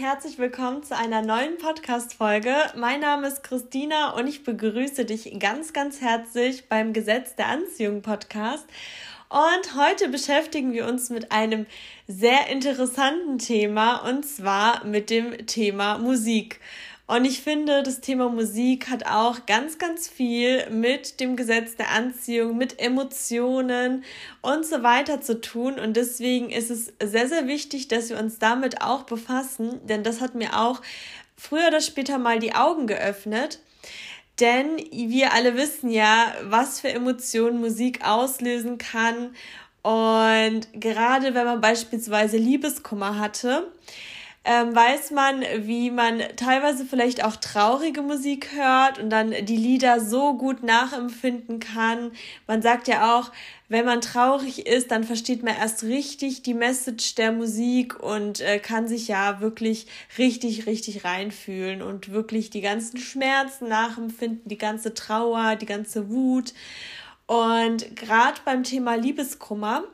herzlich willkommen zu einer neuen Podcast-Folge. Mein Name ist Christina und ich begrüße dich ganz, ganz herzlich beim Gesetz der Anziehung Podcast. Und heute beschäftigen wir uns mit einem sehr interessanten Thema und zwar mit dem Thema Musik. Und ich finde, das Thema Musik hat auch ganz, ganz viel mit dem Gesetz der Anziehung, mit Emotionen und so weiter zu tun. Und deswegen ist es sehr, sehr wichtig, dass wir uns damit auch befassen, denn das hat mir auch früher oder später mal die Augen geöffnet. Denn wir alle wissen ja, was für Emotionen Musik auslösen kann. Und gerade wenn man beispielsweise Liebeskummer hatte, ähm, weiß man, wie man teilweise vielleicht auch traurige Musik hört und dann die Lieder so gut nachempfinden kann. Man sagt ja auch, wenn man traurig ist, dann versteht man erst richtig die Message der Musik und äh, kann sich ja wirklich richtig, richtig reinfühlen und wirklich die ganzen Schmerzen nachempfinden, die ganze Trauer, die ganze Wut. Und gerade beim Thema Liebeskummer,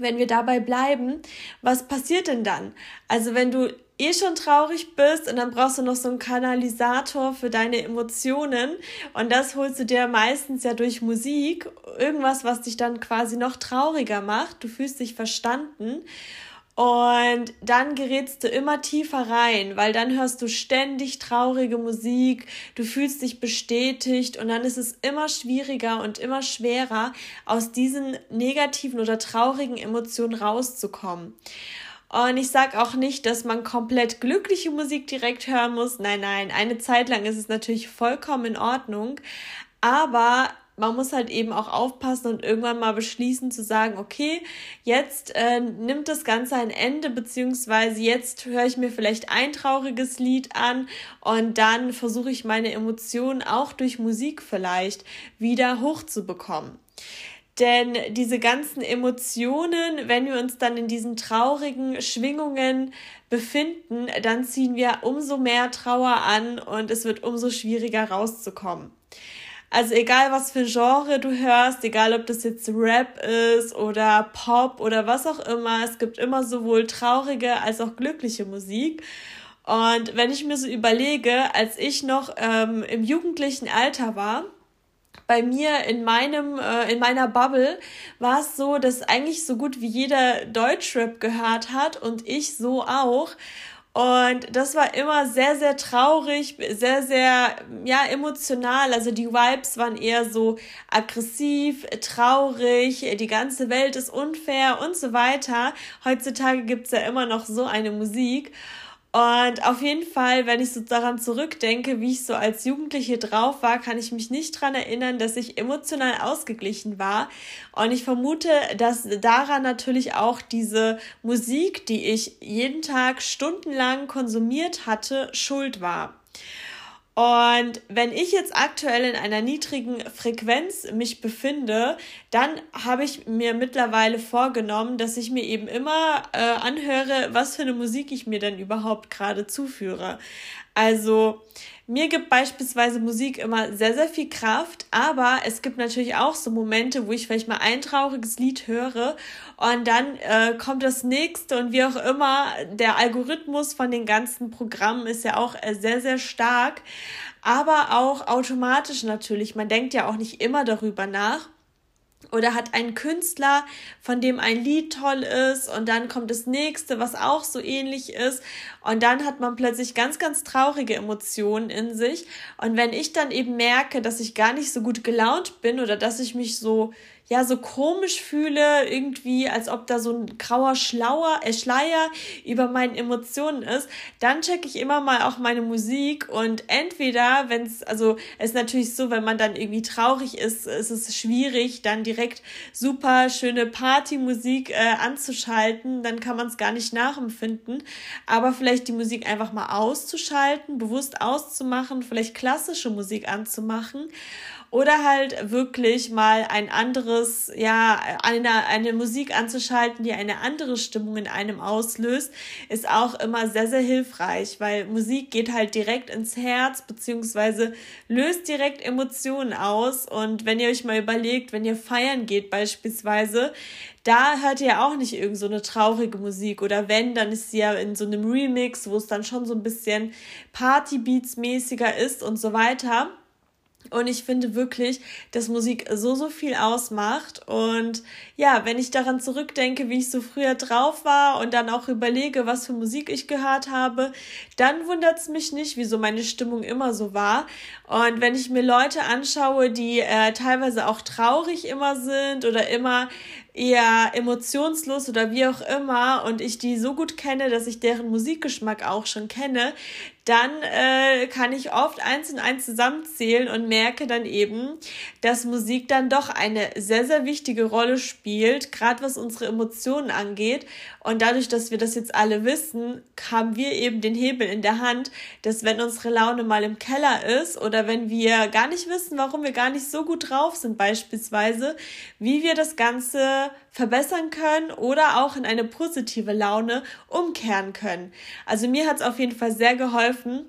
wenn wir dabei bleiben, was passiert denn dann? Also wenn du eh schon traurig bist und dann brauchst du noch so einen Kanalisator für deine Emotionen und das holst du dir meistens ja durch Musik, irgendwas, was dich dann quasi noch trauriger macht, du fühlst dich verstanden und dann gerätst du immer tiefer rein, weil dann hörst du ständig traurige Musik, du fühlst dich bestätigt und dann ist es immer schwieriger und immer schwerer, aus diesen negativen oder traurigen Emotionen rauszukommen. Und ich sage auch nicht, dass man komplett glückliche Musik direkt hören muss. Nein, nein, eine Zeit lang ist es natürlich vollkommen in Ordnung. Aber man muss halt eben auch aufpassen und irgendwann mal beschließen zu sagen, okay, jetzt äh, nimmt das Ganze ein Ende, beziehungsweise jetzt höre ich mir vielleicht ein trauriges Lied an und dann versuche ich meine Emotionen auch durch Musik vielleicht wieder hochzubekommen. Denn diese ganzen Emotionen, wenn wir uns dann in diesen traurigen Schwingungen befinden, dann ziehen wir umso mehr Trauer an und es wird umso schwieriger rauszukommen. Also egal was für Genre du hörst, egal ob das jetzt Rap ist oder Pop oder was auch immer, es gibt immer sowohl traurige als auch glückliche Musik. Und wenn ich mir so überlege, als ich noch ähm, im jugendlichen Alter war, bei mir in meinem äh, in meiner Bubble war es so, dass eigentlich so gut wie jeder Deutschrap gehört hat und ich so auch und das war immer sehr, sehr traurig, sehr, sehr, ja, emotional. Also die Vibes waren eher so aggressiv, traurig, die ganze Welt ist unfair und so weiter. Heutzutage gibt's ja immer noch so eine Musik. Und auf jeden Fall, wenn ich so daran zurückdenke, wie ich so als Jugendliche drauf war, kann ich mich nicht dran erinnern, dass ich emotional ausgeglichen war. Und ich vermute, dass daran natürlich auch diese Musik, die ich jeden Tag stundenlang konsumiert hatte, schuld war. Und wenn ich jetzt aktuell in einer niedrigen Frequenz mich befinde, dann habe ich mir mittlerweile vorgenommen, dass ich mir eben immer äh, anhöre, was für eine Musik ich mir denn überhaupt gerade zuführe. Also mir gibt beispielsweise Musik immer sehr, sehr viel Kraft, aber es gibt natürlich auch so Momente, wo ich vielleicht mal ein trauriges Lied höre und dann äh, kommt das nächste und wie auch immer, der Algorithmus von den ganzen Programmen ist ja auch äh, sehr, sehr stark, aber auch automatisch natürlich. Man denkt ja auch nicht immer darüber nach oder hat einen Künstler, von dem ein Lied toll ist und dann kommt das nächste, was auch so ähnlich ist. Und dann hat man plötzlich ganz, ganz traurige Emotionen in sich. Und wenn ich dann eben merke, dass ich gar nicht so gut gelaunt bin oder dass ich mich so ja so komisch fühle, irgendwie, als ob da so ein grauer Schlauer, äh, Schleier über meinen Emotionen ist, dann checke ich immer mal auch meine Musik und entweder, wenn es, also es ist natürlich so, wenn man dann irgendwie traurig ist, ist es schwierig, dann direkt super schöne Partymusik äh, anzuschalten, dann kann man es gar nicht nachempfinden, aber vielleicht die Musik einfach mal auszuschalten, bewusst auszumachen, vielleicht klassische Musik anzumachen oder halt wirklich mal ein anderes, ja, eine, eine Musik anzuschalten, die eine andere Stimmung in einem auslöst, ist auch immer sehr, sehr hilfreich, weil Musik geht halt direkt ins Herz, beziehungsweise löst direkt Emotionen aus. Und wenn ihr euch mal überlegt, wenn ihr feiern geht beispielsweise, da hört ihr ja auch nicht irgend so eine traurige Musik oder wenn, dann ist sie ja in so einem Remix, wo es dann schon so ein bisschen Partybeats mäßiger ist und so weiter. Und ich finde wirklich, dass Musik so, so viel ausmacht. Und ja, wenn ich daran zurückdenke, wie ich so früher drauf war und dann auch überlege, was für Musik ich gehört habe, dann wundert es mich nicht, wieso meine Stimmung immer so war. Und wenn ich mir Leute anschaue, die äh, teilweise auch traurig immer sind oder immer eher emotionslos oder wie auch immer und ich die so gut kenne, dass ich deren Musikgeschmack auch schon kenne, dann äh, kann ich oft eins und eins zusammenzählen und merke dann eben, dass Musik dann doch eine sehr, sehr wichtige Rolle spielt, gerade was unsere Emotionen angeht. Und dadurch, dass wir das jetzt alle wissen, haben wir eben den Hebel in der Hand, dass wenn unsere Laune mal im Keller ist oder wenn wir gar nicht wissen, warum wir gar nicht so gut drauf sind beispielsweise, wie wir das Ganze verbessern können oder auch in eine positive Laune umkehren können. Also mir hat es auf jeden Fall sehr geholfen,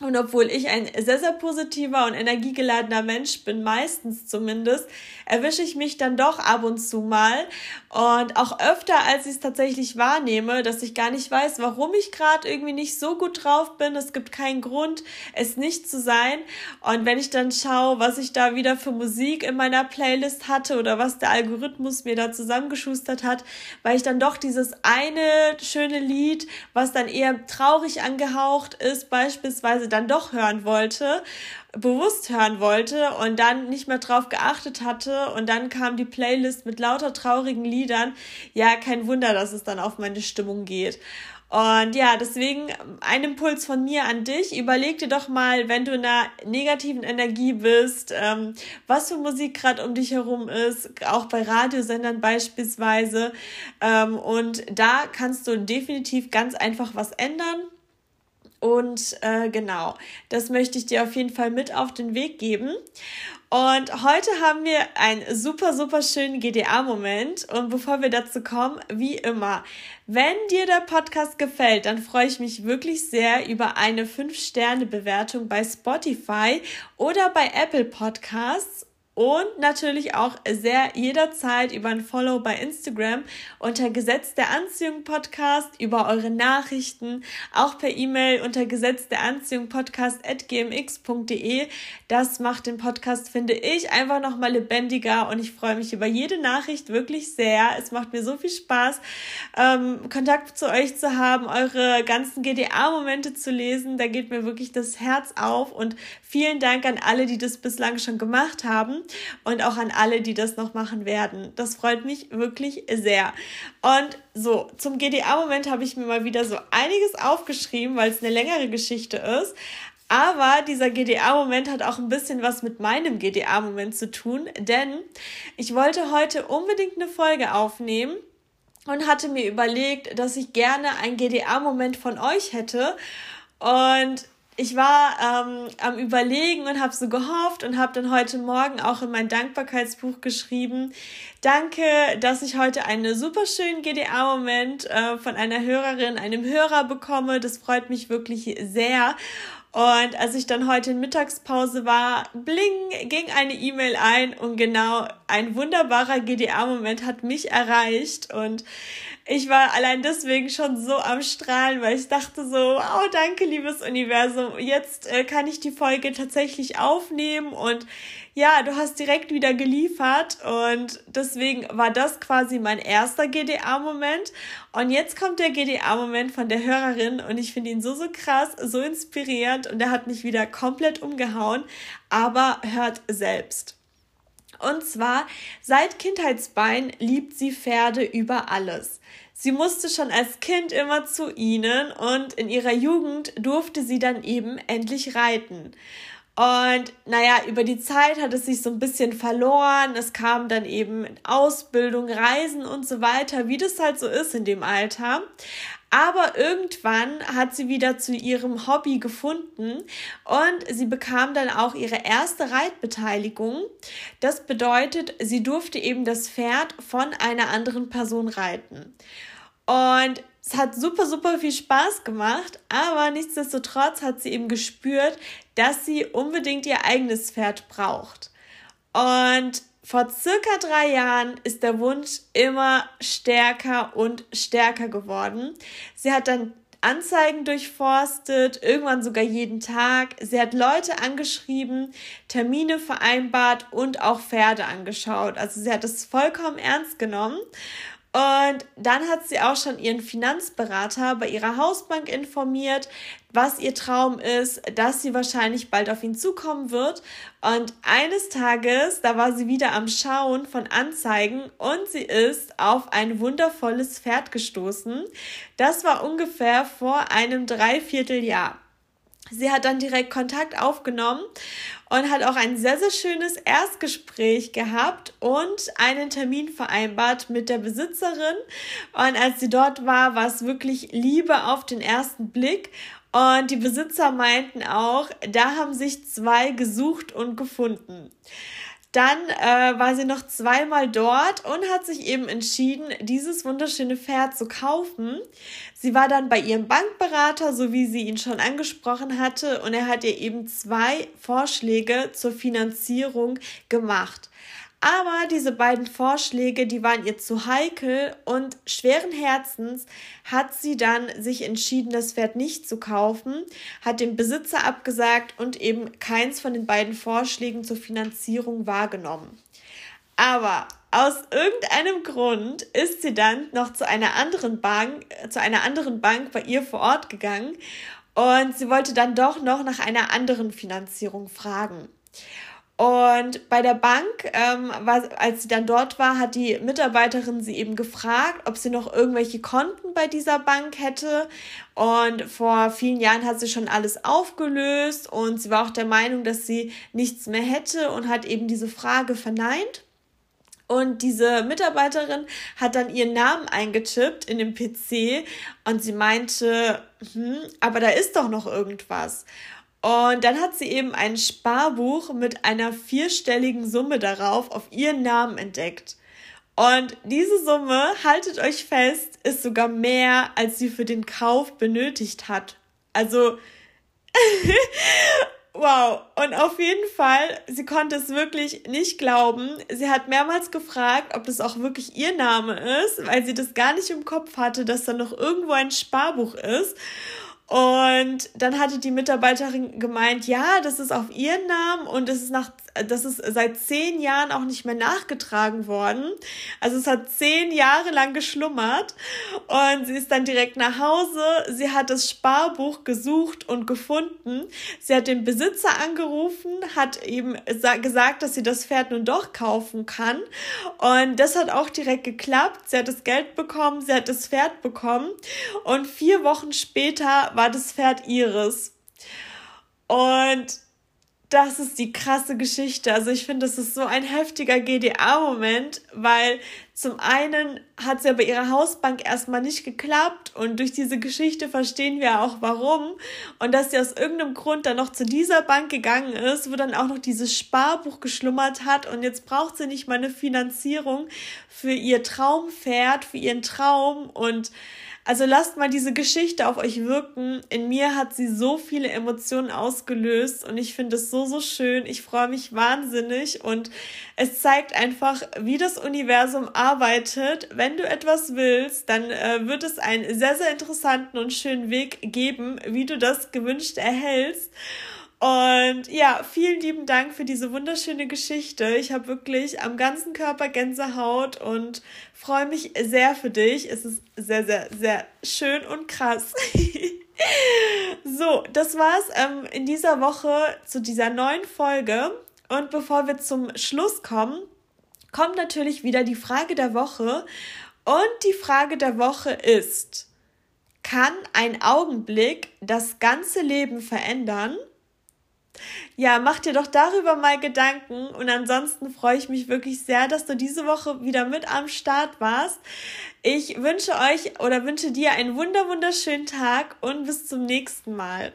und obwohl ich ein sehr, sehr positiver und energiegeladener Mensch bin, meistens zumindest, erwische ich mich dann doch ab und zu mal und auch öfter, als ich es tatsächlich wahrnehme, dass ich gar nicht weiß, warum ich gerade irgendwie nicht so gut drauf bin. Es gibt keinen Grund, es nicht zu sein. Und wenn ich dann schaue, was ich da wieder für Musik in meiner Playlist hatte oder was der Algorithmus mir da zusammengeschustert hat, weil ich dann doch dieses eine schöne Lied, was dann eher traurig angehaucht ist, beispielsweise teilweise dann doch hören wollte, bewusst hören wollte und dann nicht mehr drauf geachtet hatte und dann kam die Playlist mit lauter traurigen Liedern. Ja, kein Wunder, dass es dann auf meine Stimmung geht. Und ja, deswegen ein Impuls von mir an dich. Überleg dir doch mal, wenn du in einer negativen Energie bist, ähm, was für Musik gerade um dich herum ist, auch bei Radiosendern beispielsweise. Ähm, und da kannst du definitiv ganz einfach was ändern. Und äh, genau, das möchte ich dir auf jeden Fall mit auf den Weg geben. Und heute haben wir einen super, super schönen GDA-Moment. Und bevor wir dazu kommen, wie immer, wenn dir der Podcast gefällt, dann freue ich mich wirklich sehr über eine 5-Sterne-Bewertung bei Spotify oder bei Apple Podcasts und natürlich auch sehr jederzeit über ein Follow bei Instagram unter Gesetz der Anziehung Podcast, über eure Nachrichten, auch per E-Mail unter Gesetz der Anziehung Podcast at gmx.de. Das macht den Podcast, finde ich, einfach nochmal lebendiger und ich freue mich über jede Nachricht wirklich sehr. Es macht mir so viel Spaß, ähm, Kontakt zu euch zu haben, eure ganzen GDA-Momente zu lesen. Da geht mir wirklich das Herz auf und vielen Dank an alle, die das bislang schon gemacht haben und auch an alle, die das noch machen werden. Das freut mich wirklich sehr. Und so, zum GDA-Moment habe ich mir mal wieder so einiges aufgeschrieben, weil es eine längere Geschichte ist. Aber dieser GDA-Moment hat auch ein bisschen was mit meinem GDA-Moment zu tun, denn ich wollte heute unbedingt eine Folge aufnehmen und hatte mir überlegt, dass ich gerne einen GDA-Moment von euch hätte. Und ich war ähm, am Überlegen und habe so gehofft und habe dann heute Morgen auch in mein Dankbarkeitsbuch geschrieben. Danke, dass ich heute einen super schönen GDA-Moment äh, von einer Hörerin, einem Hörer bekomme. Das freut mich wirklich sehr. Und als ich dann heute in Mittagspause war, bling, ging eine E-Mail ein und genau ein wunderbarer GDA-Moment hat mich erreicht und ich war allein deswegen schon so am Strahlen, weil ich dachte so, oh, danke, liebes Universum. Jetzt äh, kann ich die Folge tatsächlich aufnehmen und ja, du hast direkt wieder geliefert und deswegen war das quasi mein erster GDA-Moment. Und jetzt kommt der GDA-Moment von der Hörerin und ich finde ihn so, so krass, so inspirierend und er hat mich wieder komplett umgehauen. Aber hört selbst. Und zwar, seit Kindheitsbein liebt sie Pferde über alles. Sie musste schon als Kind immer zu ihnen und in ihrer Jugend durfte sie dann eben endlich reiten. Und naja, über die Zeit hat es sich so ein bisschen verloren. Es kam dann eben Ausbildung, Reisen und so weiter, wie das halt so ist in dem Alter. Aber irgendwann hat sie wieder zu ihrem Hobby gefunden und sie bekam dann auch ihre erste Reitbeteiligung. Das bedeutet, sie durfte eben das Pferd von einer anderen Person reiten. Und es hat super, super viel Spaß gemacht, aber nichtsdestotrotz hat sie eben gespürt, dass sie unbedingt ihr eigenes Pferd braucht. Und vor circa drei Jahren ist der Wunsch immer stärker und stärker geworden. Sie hat dann Anzeigen durchforstet, irgendwann sogar jeden Tag. Sie hat Leute angeschrieben, Termine vereinbart und auch Pferde angeschaut. Also sie hat es vollkommen ernst genommen und dann hat sie auch schon ihren Finanzberater bei ihrer Hausbank informiert, was ihr Traum ist, dass sie wahrscheinlich bald auf ihn zukommen wird. Und eines Tages, da war sie wieder am Schauen von Anzeigen und sie ist auf ein wundervolles Pferd gestoßen. Das war ungefähr vor einem Dreivierteljahr. Sie hat dann direkt Kontakt aufgenommen und hat auch ein sehr, sehr schönes Erstgespräch gehabt und einen Termin vereinbart mit der Besitzerin. Und als sie dort war, war es wirklich Liebe auf den ersten Blick. Und die Besitzer meinten auch, da haben sich zwei gesucht und gefunden. Dann äh, war sie noch zweimal dort und hat sich eben entschieden, dieses wunderschöne Pferd zu kaufen. Sie war dann bei ihrem Bankberater, so wie sie ihn schon angesprochen hatte, und er hat ihr eben zwei Vorschläge zur Finanzierung gemacht. Aber diese beiden Vorschläge, die waren ihr zu heikel und schweren Herzens hat sie dann sich entschieden, das Pferd nicht zu kaufen, hat dem Besitzer abgesagt und eben keins von den beiden Vorschlägen zur Finanzierung wahrgenommen. Aber aus irgendeinem Grund ist sie dann noch zu einer anderen Bank, zu einer anderen Bank bei ihr vor Ort gegangen und sie wollte dann doch noch nach einer anderen Finanzierung fragen. Und bei der Bank, ähm, war, als sie dann dort war, hat die Mitarbeiterin sie eben gefragt, ob sie noch irgendwelche Konten bei dieser Bank hätte. Und vor vielen Jahren hat sie schon alles aufgelöst und sie war auch der Meinung, dass sie nichts mehr hätte und hat eben diese Frage verneint. Und diese Mitarbeiterin hat dann ihren Namen eingetippt in den PC und sie meinte, hm, aber da ist doch noch irgendwas. Und dann hat sie eben ein Sparbuch mit einer vierstelligen Summe darauf auf ihren Namen entdeckt. Und diese Summe, haltet euch fest, ist sogar mehr, als sie für den Kauf benötigt hat. Also, wow. Und auf jeden Fall, sie konnte es wirklich nicht glauben. Sie hat mehrmals gefragt, ob das auch wirklich ihr Name ist, weil sie das gar nicht im Kopf hatte, dass da noch irgendwo ein Sparbuch ist. Und dann hatte die Mitarbeiterin gemeint, ja, das ist auf ihren Namen und es ist nach, das ist seit zehn Jahren auch nicht mehr nachgetragen worden. Also es hat zehn Jahre lang geschlummert und sie ist dann direkt nach Hause. Sie hat das Sparbuch gesucht und gefunden. Sie hat den Besitzer angerufen, hat eben gesagt, dass sie das Pferd nun doch kaufen kann. Und das hat auch direkt geklappt. Sie hat das Geld bekommen, sie hat das Pferd bekommen und vier Wochen später war das Pferd ihres. Und das ist die krasse Geschichte. Also ich finde, das ist so ein heftiger GDA-Moment, weil zum einen hat es ja bei ihrer Hausbank erstmal nicht geklappt und durch diese Geschichte verstehen wir auch warum. Und dass sie aus irgendeinem Grund dann noch zu dieser Bank gegangen ist, wo dann auch noch dieses Sparbuch geschlummert hat und jetzt braucht sie nicht mal eine Finanzierung für ihr Traumpferd, für ihren Traum und also lasst mal diese Geschichte auf euch wirken. In mir hat sie so viele Emotionen ausgelöst und ich finde es so, so schön. Ich freue mich wahnsinnig und es zeigt einfach, wie das Universum arbeitet. Wenn du etwas willst, dann äh, wird es einen sehr, sehr interessanten und schönen Weg geben, wie du das gewünscht erhältst. Und ja, vielen lieben Dank für diese wunderschöne Geschichte. Ich habe wirklich am ganzen Körper Gänsehaut und freue mich sehr für dich. Es ist sehr, sehr, sehr schön und krass. so, das war's ähm, in dieser Woche zu dieser neuen Folge. Und bevor wir zum Schluss kommen, kommt natürlich wieder die Frage der Woche. Und die Frage der Woche ist, kann ein Augenblick das ganze Leben verändern? Ja, mach dir doch darüber mal Gedanken und ansonsten freue ich mich wirklich sehr, dass du diese Woche wieder mit am Start warst. Ich wünsche euch oder wünsche dir einen wunder wunderschönen Tag und bis zum nächsten Mal.